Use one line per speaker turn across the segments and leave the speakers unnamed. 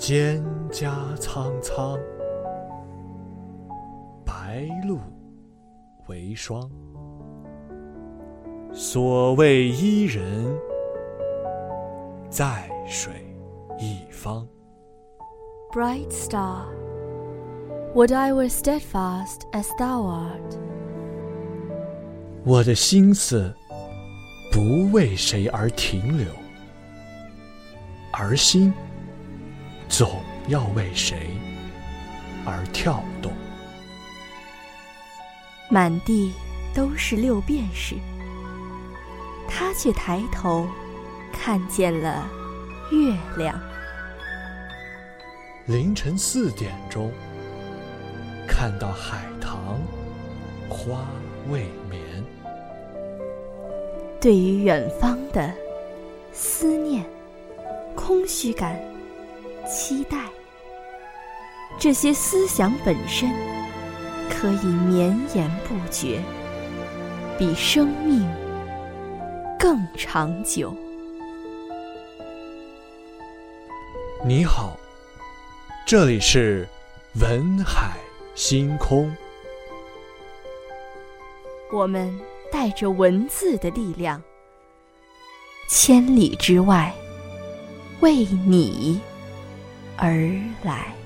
蒹葭苍苍，白露为霜。所谓伊人，在水一方。
Bright star, would I were steadfast as thou art.
我的心思不为谁而停留，而心总要为谁而跳动。
满地都是六便士，他却抬头看见了月亮。
凌晨四点钟，看到海棠花未眠。
对于远方的思念、空虚感、期待，这些思想本身可以绵延不绝，比生命更长久。
你好，这里是文海星空。
我们带着文字的力量，千里之外，为你而来。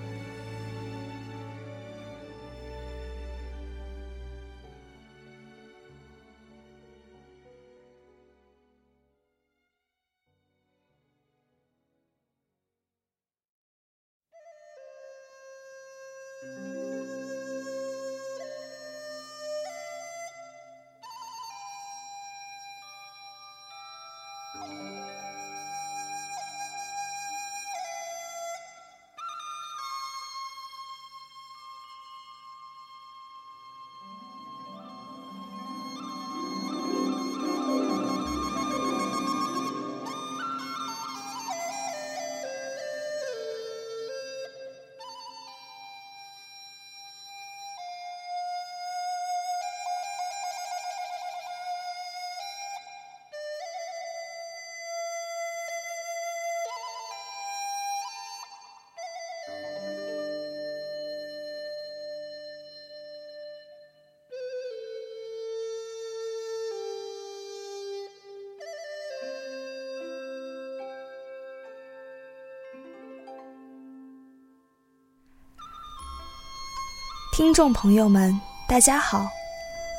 听众朋友们，大家好，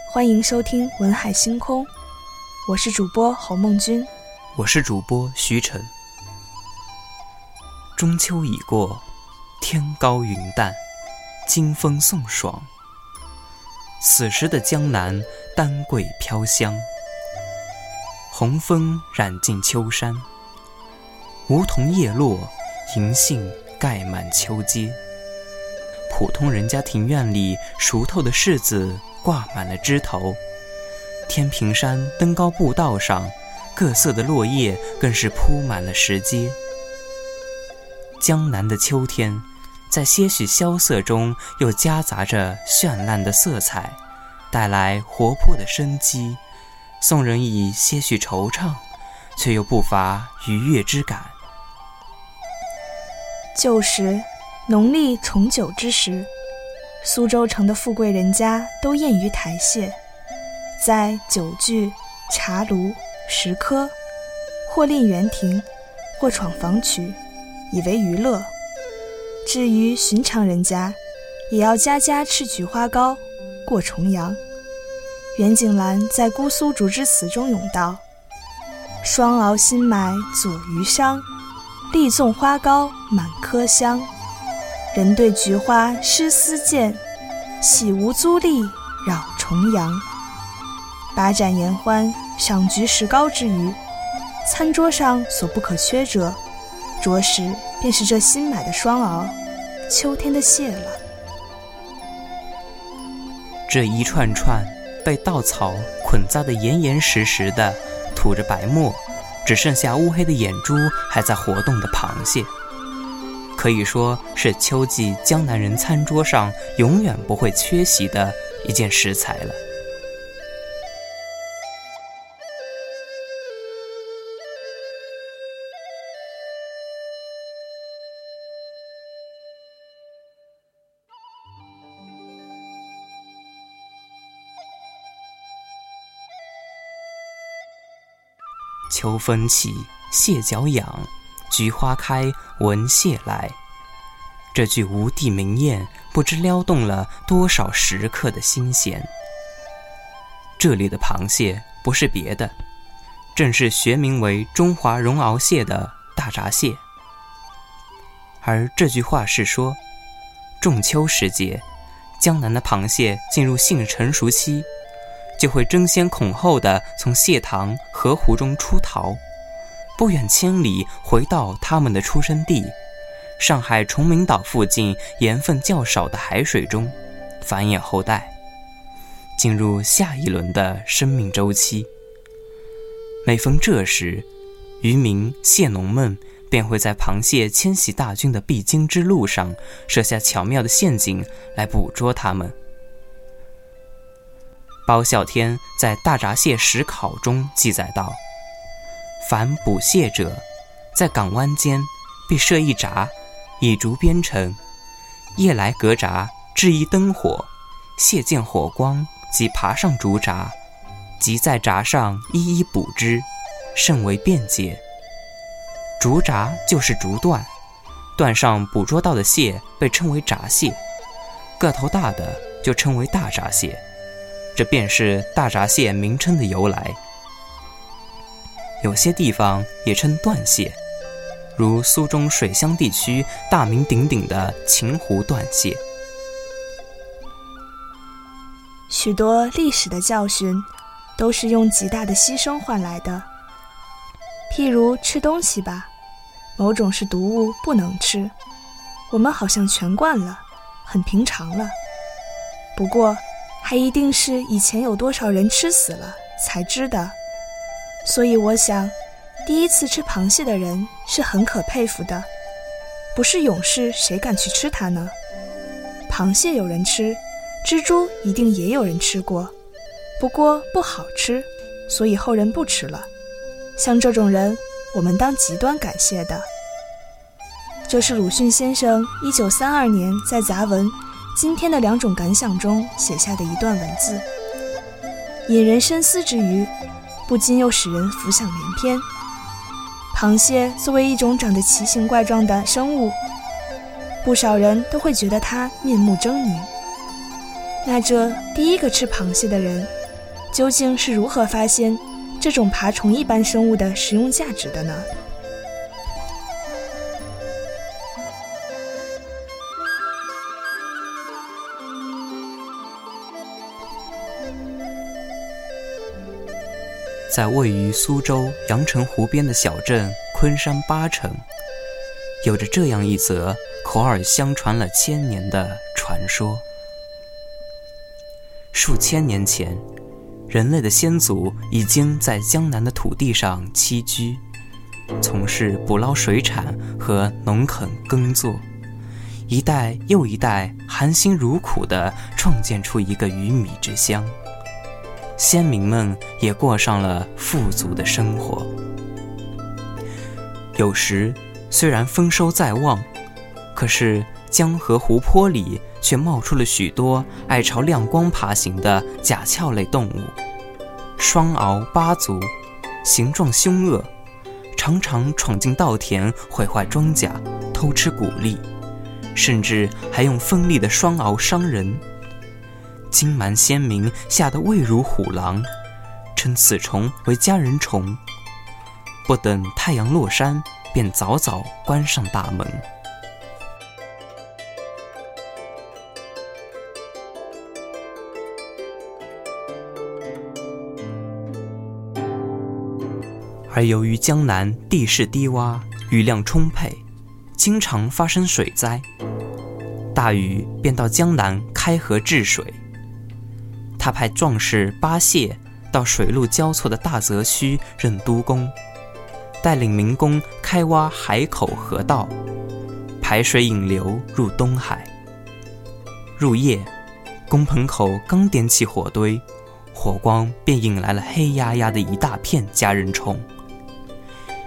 欢迎收听《文海星空》，我是主播侯梦君。
我是主播徐晨。中秋已过，天高云淡，金风送爽。此时的江南，丹桂飘香，红枫染尽秋山，梧桐叶落，银杏盖满秋街。普通人家庭院里，熟透的柿子挂满了枝头。天平山登高步道上，各色的落叶更是铺满了石阶。江南的秋天，在些许萧瑟中，又夹杂着绚烂的色彩，带来活泼的生机，送人以些许惆怅，却又不乏愉悦之感。
旧时，农历重九之时，苏州城的富贵人家都宴于台榭，在酒具、茶炉、石刻，或练园亭，或闯房曲，以为娱乐。至于寻常人家，也要家家吃菊花糕，过重阳。袁景兰在《姑苏竹枝词》中咏道：“双熬新买左余觞，粒粽花糕满柯香。人对菊花诗思见，喜无租丽扰重阳。”把盏言欢，赏菊石膏之余，餐桌上所不可缺者，着实便是这新买的双螯，秋天的蟹了。
这一串串被稻草捆扎的严严实实的，吐着白沫，只剩下乌黑的眼珠还在活动的螃蟹，可以说是秋季江南人餐桌上永远不会缺席的一件食材了。秋风起蟹脚痒菊花开，闻蟹来。这句无地名谚，不知撩动了多少食客的心弦。这里的螃蟹不是别的，正是学名为中华绒螯蟹的大闸蟹。而这句话是说，仲秋时节，江南的螃蟹进入性成熟期，就会争先恐后的从蟹塘、河湖中出逃，不远千里回到他们的出生地。上海崇明岛附近盐分较少的海水中繁衍后代，进入下一轮的生命周期。每逢这时，渔民、蟹农们便会在螃蟹迁徙大军的必经之路上设下巧妙的陷阱来捕捉它们。包孝天在《大闸蟹史考》中记载道：“凡捕蟹者，在港湾间必设一闸。”以竹编成，夜来隔闸，置一灯火，蟹见火光，即爬上竹闸，即在闸上一一捕之，甚为便捷。竹闸就是竹段，段上捕捉到的蟹被称为闸蟹，个头大的就称为大闸蟹，这便是大闸蟹名称的由来。有些地方也称断蟹。如苏中水乡地区大名鼎鼎的秦湖断蟹，
许多历史的教训都是用极大的牺牲换来的。譬如吃东西吧，某种是毒物不能吃，我们好像全惯了，很平常了。不过，还一定是以前有多少人吃死了才知的。所以我想。第一次吃螃蟹的人是很可佩服的，不是勇士谁敢去吃它呢？螃蟹有人吃，蜘蛛一定也有人吃过，不过不好吃，所以后人不吃了。像这种人，我们当极端感谢的。这是鲁迅先生一九三二年在杂文《今天的两种感想》中写下的一段文字，引人深思之余，不禁又使人浮想联翩。螃蟹作为一种长得奇形怪状的生物，不少人都会觉得它面目狰狞。那这第一个吃螃蟹的人，究竟是如何发现这种爬虫一般生物的食用价值的呢？
在位于苏州阳澄湖边的小镇昆山八城，有着这样一则口耳相传了千年的传说：数千年前，人类的先祖已经在江南的土地上栖居，从事捕捞水产和农垦耕作，一代又一代含辛茹苦地创建出一个鱼米之乡。先民们也过上了富足的生活。有时，虽然丰收在望，可是江河湖泊里却冒出了许多爱朝亮光爬行的甲壳类动物，双螯八足，形状凶恶，常常闯进稻田毁坏庄稼，偷吃谷粒，甚至还用锋利的双螯伤人。金蛮先民吓得畏如虎狼，称此虫为家人虫。不等太阳落山，便早早关上大门。而由于江南地势低洼，雨量充沛，经常发生水灾，大禹便到江南开河治水。他派壮士巴谢到水陆交错的大泽区任督工，带领民工开挖海口河道，排水引流入东海。入夜，工棚口刚点起火堆，火光便引来了黑压压的一大片家人虫，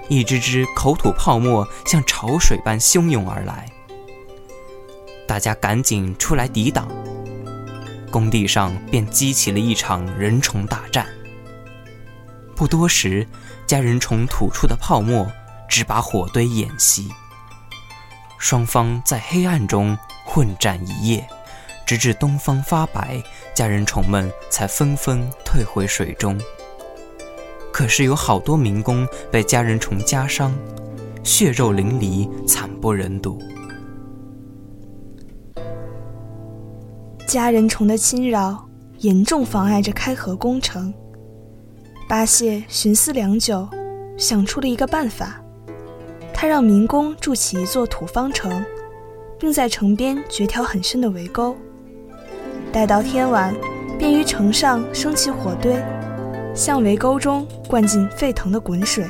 一只只口吐泡沫，像潮水般汹涌而来。大家赶紧出来抵挡。工地上便激起了一场人虫大战。不多时，家人虫吐出的泡沫只把火堆掩熄。双方在黑暗中混战一夜，直至东方发白，家人虫们才纷纷退回水中。可是有好多民工被家人虫夹伤，血肉淋漓，惨不忍睹。
家人虫的侵扰严重妨碍着开河工程。八谢寻思良久，想出了一个办法。他让民工筑起一座土方城，并在城边掘条很深的围沟。待到天晚，便于城上升起火堆，向围沟中灌进沸腾的滚水。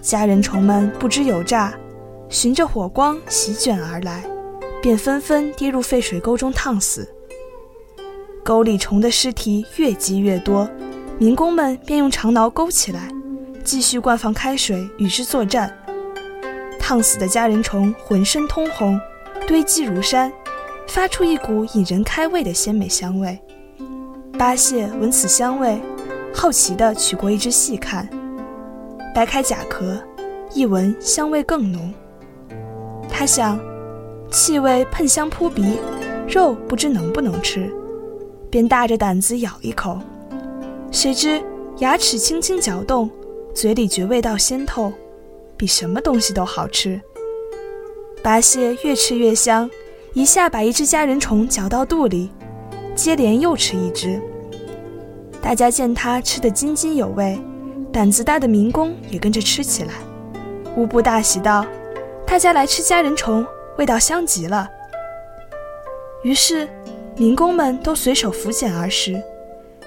家人虫们不知有诈，循着火光席卷而来，便纷纷跌入沸水沟中烫死。沟里虫的尸体越积越多。民工们便用长挠勾起来，继续灌放开水与之作战。烫死的家人虫浑身通红，堆积如山，发出一股引人开胃的鲜美香味。八戒闻此香味，好奇地取过一只细看，掰开甲壳，一闻香味更浓。他想，气味喷香扑鼻，肉不知能不能吃，便大着胆子咬一口。谁知牙齿轻轻搅动，嘴里觉味道鲜透，比什么东西都好吃。八蟹越吃越香，一下把一只家人虫嚼到肚里，接连又吃一只。大家见他吃得津津有味，胆子大的民工也跟着吃起来，无不大喜道：“大家来吃家人虫，味道香极了。”于是，民工们都随手扶捡而食。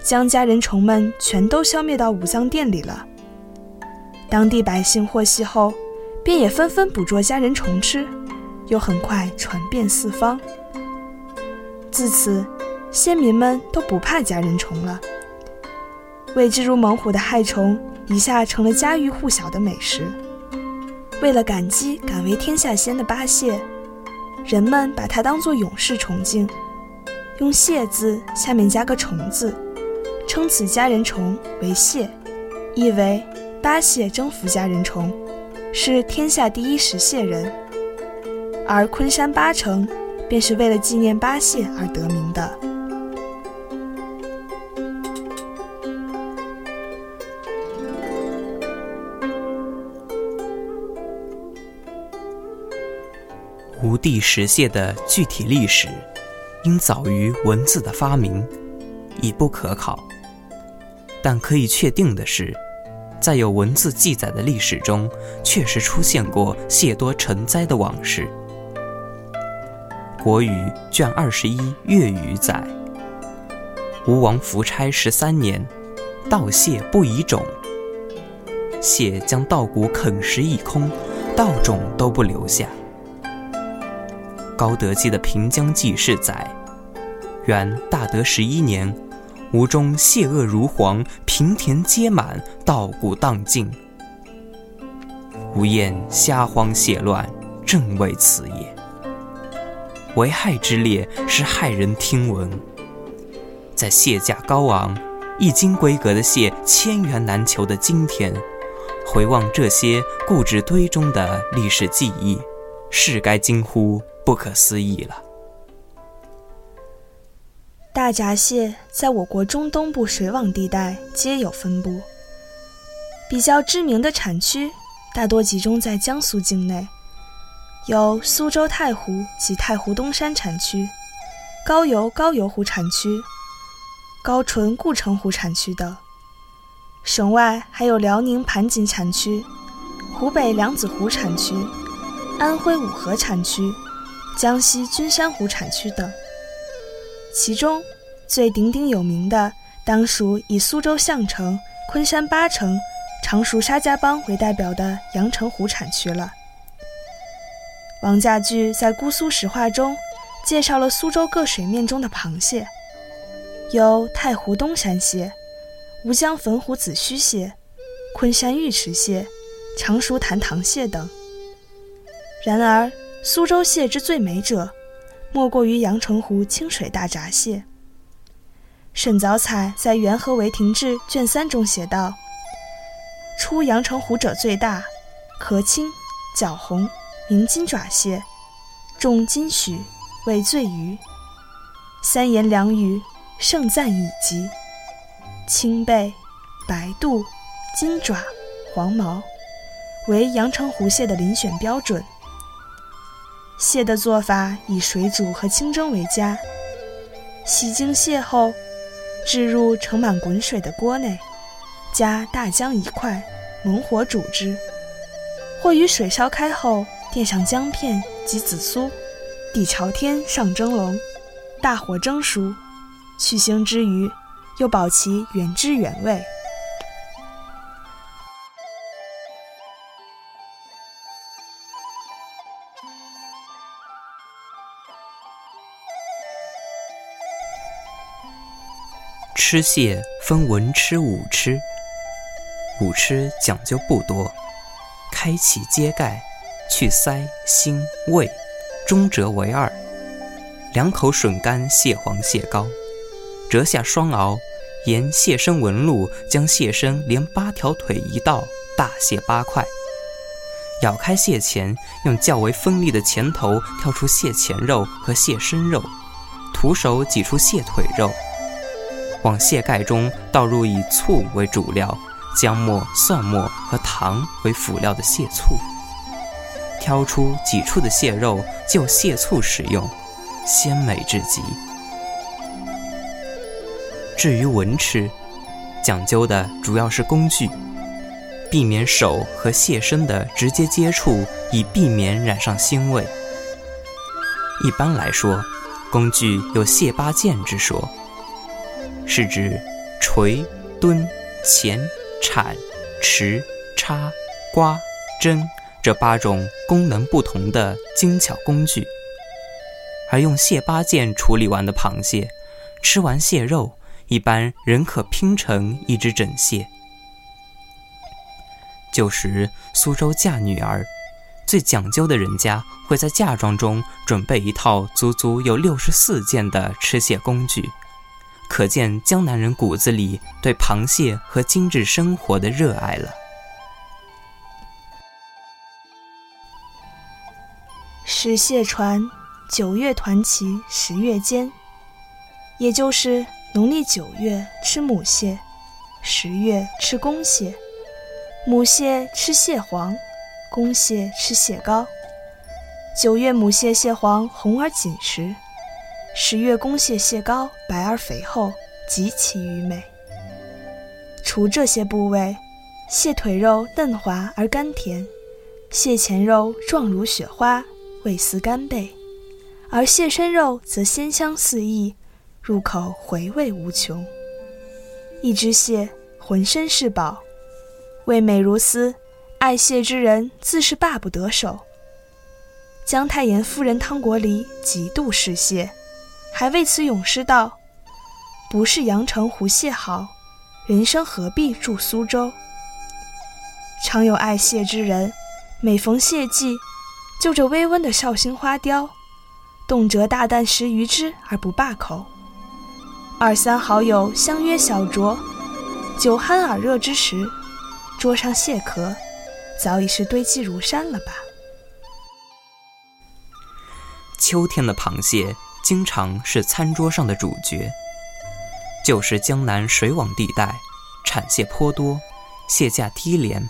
将家人虫们全都消灭到五脏殿里了。当地百姓获悉后，便也纷纷捕捉家人虫吃，又很快传遍四方。自此，先民们都不怕家人虫了。未知如猛虎的害虫，一下成了家喻户晓的美食。为了感激敢为天下先的八戒，人们把它当作勇士崇敬，用“谢”字下面加个“虫”字。称此家人虫为谢，意为八谢征服家人虫，是天下第一食蟹人。而昆山八城，便是为了纪念八谢而得名的。
吴地石蟹的具体历史，应早于文字的发明，已不可考。但可以确定的是，在有文字记载的历史中，确实出现过蟹多成灾的往事。《国语》卷二十一《粤语》载：“吴王夫差十三年，稻蟹不以种。蟹将稻谷啃食一空，稻种都不留下。”《高德记》的《平江记事》载：“元大德十一年。”吴中蟹恶如蝗，平田皆满，稻谷荡尽。吴燕虾荒蟹乱，正为此也。为害之烈，是骇人听闻。在蟹价高昂、一斤规格的蟹千元难求的今天，回望这些固执堆中的历史记忆，是该惊呼不可思议了。
大闸蟹在我国中东部水网地带皆有分布，比较知名的产区大多集中在江苏境内，有苏州太湖及太湖东山产区、高邮高邮湖产区、高淳固城湖产区等。省外还有辽宁盘锦产区、湖北梁子湖产区、安徽五河产区、江西君山湖产区等。其中最鼎鼎有名的，当属以苏州相城、昆山八城、常熟沙家浜为代表的阳澄湖产区了。王家驹在《姑苏石话》中介绍了苏州各水面中的螃蟹，有太湖东山蟹、吴江汾湖子虚蟹、昆山玉池蟹、常熟潭塘蟹等。然而，苏州蟹之最美者。莫过于阳澄湖清水大闸蟹。沈藻采在《元和为亭志》卷三中写道：“出阳澄湖者最大，壳轻，脚红，名金爪蟹，重金许，为醉鱼。三言两语，盛赞已极。青背、白肚、金爪、黄毛，为阳澄湖蟹的遴选标准。蟹的做法以水煮和清蒸为佳。洗净蟹后，置入盛满滚水的锅内，加大姜一块，猛火煮之；或于水烧开后，垫上姜片及紫苏，底朝天上蒸笼，大火蒸熟，去腥之余，又保其原汁原味。
吃蟹分文吃、武吃。武吃讲究不多，开启揭盖，去腮、心、胃，中折为二。两口吮干蟹黄、蟹膏，折下双螯，沿蟹身纹路将蟹身连八条腿一道，大卸八块。咬开蟹钳，用较为锋利的钳头挑出蟹钳肉和蟹身肉，徒手挤出蟹腿肉。往蟹盖中倒入以醋为主料、姜末、蒜末和糖为辅料的蟹醋，挑出挤出的蟹肉就蟹醋食用，鲜美至极。至于文吃，讲究的主要是工具，避免手和蟹身的直接接触，以避免染上腥味。一般来说，工具有蟹八件之说。是指锤、墩、钳、铲、匙、叉、刮、针这八种功能不同的精巧工具，而用蟹八件处理完的螃蟹，吃完蟹肉，一般仍可拼成一只整蟹。旧时苏州嫁女儿，最讲究的人家会在嫁妆中准备一套足足有六十四件的吃蟹工具。可见江南人骨子里对螃蟹和精致生活的热爱了。
食蟹传九月团旗十月间，也就是农历九月吃母蟹，十月吃公蟹。母蟹吃蟹黄，公蟹吃蟹膏。九月母蟹蟹黄红而紧实。十月公蟹蟹膏白而肥厚，极其鱼美。除这些部位，蟹腿肉嫩滑而甘甜，蟹前肉状如雪花，味似干贝，而蟹身肉则鲜香四溢，入口回味无穷。一只蟹浑身是宝，味美如丝，爱蟹之人自是罢不得手。姜太炎夫人汤国离极度嗜蟹。还为此咏诗道：“不是阳澄湖蟹好，人生何必住苏州？”常有爱蟹之人，每逢蟹季，就着微温的绍兴花雕，动辄大啖食鱼之而不罢口。二三好友相约小酌，酒酣耳热之时，桌上蟹壳早已是堆积如山了吧？
秋天的螃蟹。经常是餐桌上的主角。就是江南水网地带，产蟹颇多，蟹价低廉。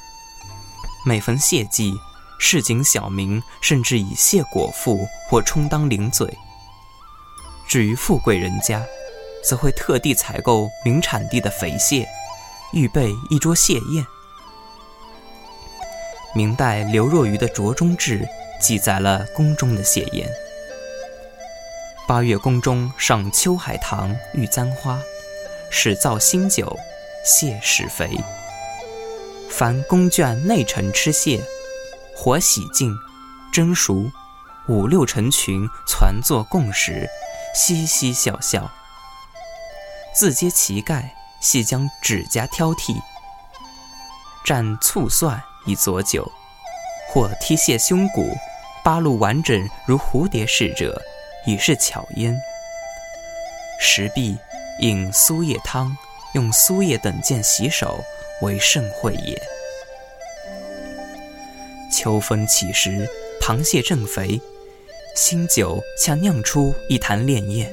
每逢蟹季，市井小民甚至以蟹果腹或充当零嘴。至于富贵人家，则会特地采购名产地的肥蟹，预备一桌蟹宴。明代刘若愚的《酌中志》记载了宫中的蟹宴。八月宫中上秋海棠、玉簪花，始造新酒，蟹始肥。凡宫眷内臣吃蟹，火洗净，蒸熟，五六成群攒坐共食，嘻嘻笑笑。自揭其盖，细将指甲挑剔，蘸醋蒜以佐酒，或剔蟹胸骨，八路完整如蝴蝶似者。已是巧焉。食毕，饮苏叶汤，用苏叶等件洗手，为盛会也。秋风起时，螃蟹正肥，新酒恰酿出一坛潋滟，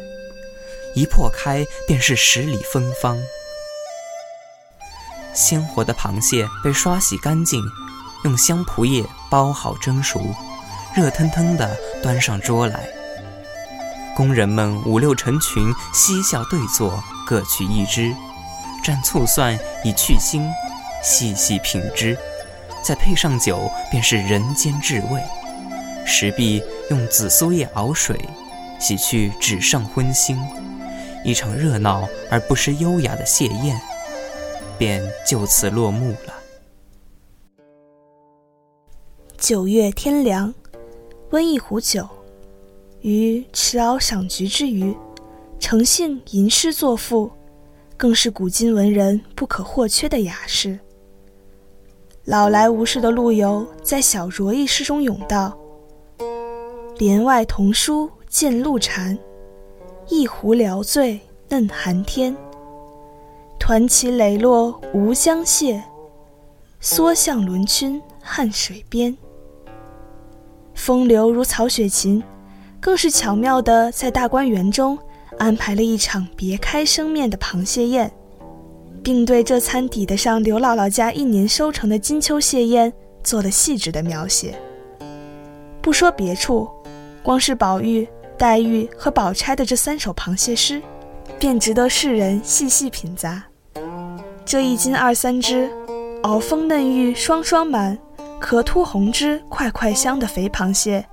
一破开便是十里芬芳。鲜活的螃蟹被刷洗干净，用香蒲叶包好蒸熟，热腾腾的端上桌来。工人们五六成群，嬉笑对坐，各取一支，蘸醋蒜以去腥，细细品之，再配上酒，便是人间至味。时毕，用紫苏叶熬水，洗去纸上荤腥，一场热闹而不失优雅的谢宴，便就此落幕了。
九月天凉，温一壶酒。于持鳌赏菊之余，诚信吟诗作赋，更是古今文人不可或缺的雅事。老来无事的陆游在小酌一诗中咏道：“帘外童书见露禅，一壶聊醉嫩寒天。团旗磊落吴江瀉，缩向轮曲汉水边。风流如曹雪芹。”更是巧妙地在大观园中安排了一场别开生面的螃蟹宴，并对这餐抵得上刘姥姥家一年收成的金秋蟹宴做了细致的描写。不说别处，光是宝玉、黛玉和宝钗的这三首螃蟹诗，便值得世人细细品咂。这一斤二三只，熬丰嫩玉双双满，壳凸红汁块块香的肥螃蟹。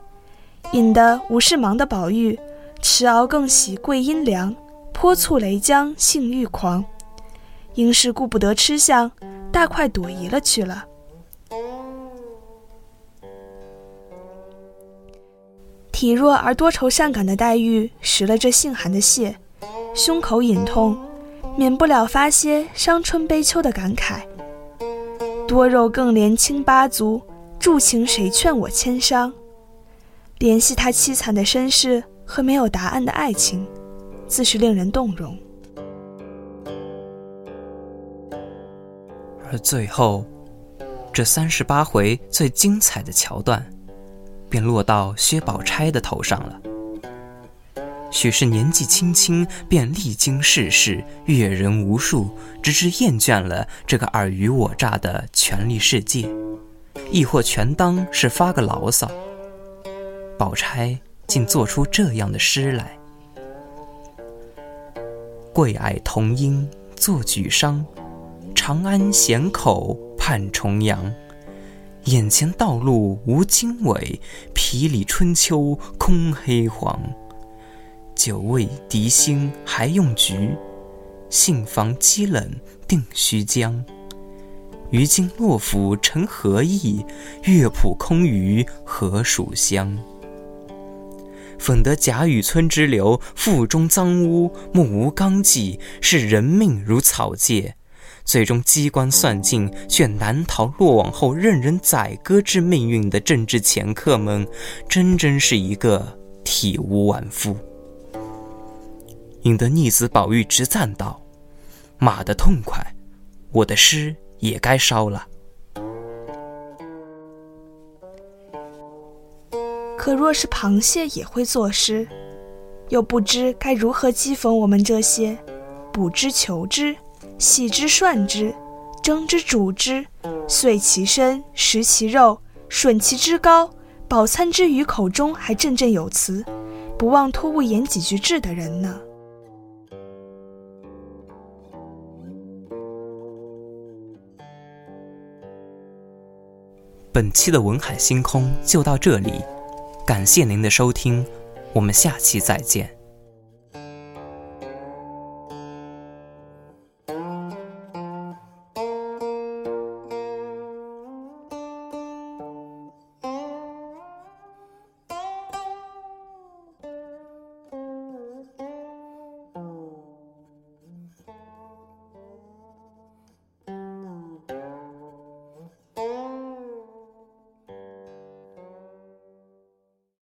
引得无事忙的宝玉，持鳌更喜桂阴凉，泼醋雷浆性欲狂，应是顾不得吃相，大快朵颐了去了。体弱而多愁善感的黛玉食了这性寒的蟹，胸口隐痛，免不了发些伤春悲秋的感慨。多肉更怜青八足，住情谁劝我千伤？联系他凄惨的身世和没有答案的爱情，自是令人动容。
而最后，这三十八回最精彩的桥段，便落到薛宝钗的头上了。许是年纪轻轻便历经世事，阅人无数，直至厌倦了这个尔虞我诈的权力世界，亦或全当是发个牢骚。宝钗竟做出这样的诗来：“桂霭同音作举觞，长安咸口盼重阳。眼前道路无经纬，皮里春秋空黑黄。酒味敌心还用菊，杏房积冷定须将。于今洛府成何意？乐谱空余何属乡？”讽得贾雨村之流，腹中脏污，目无纲纪，视人命如草芥，最终机关算尽，却难逃落网后任人宰割之命运的政治掮客们，真真是一个体无完肤。引得逆子宝玉直赞道：“骂得痛快，我的诗也该烧了。”
可若是螃蟹也会作诗，又不知该如何讥讽我们这些捕之、求之、洗之、涮之、蒸之、煮之、碎其身、食其肉、吮其脂膏、饱餐之余口中还振振有词，不忘托物言几句志的人呢？
本期的文海星空就到这里。感谢您的收听，我们下期再见。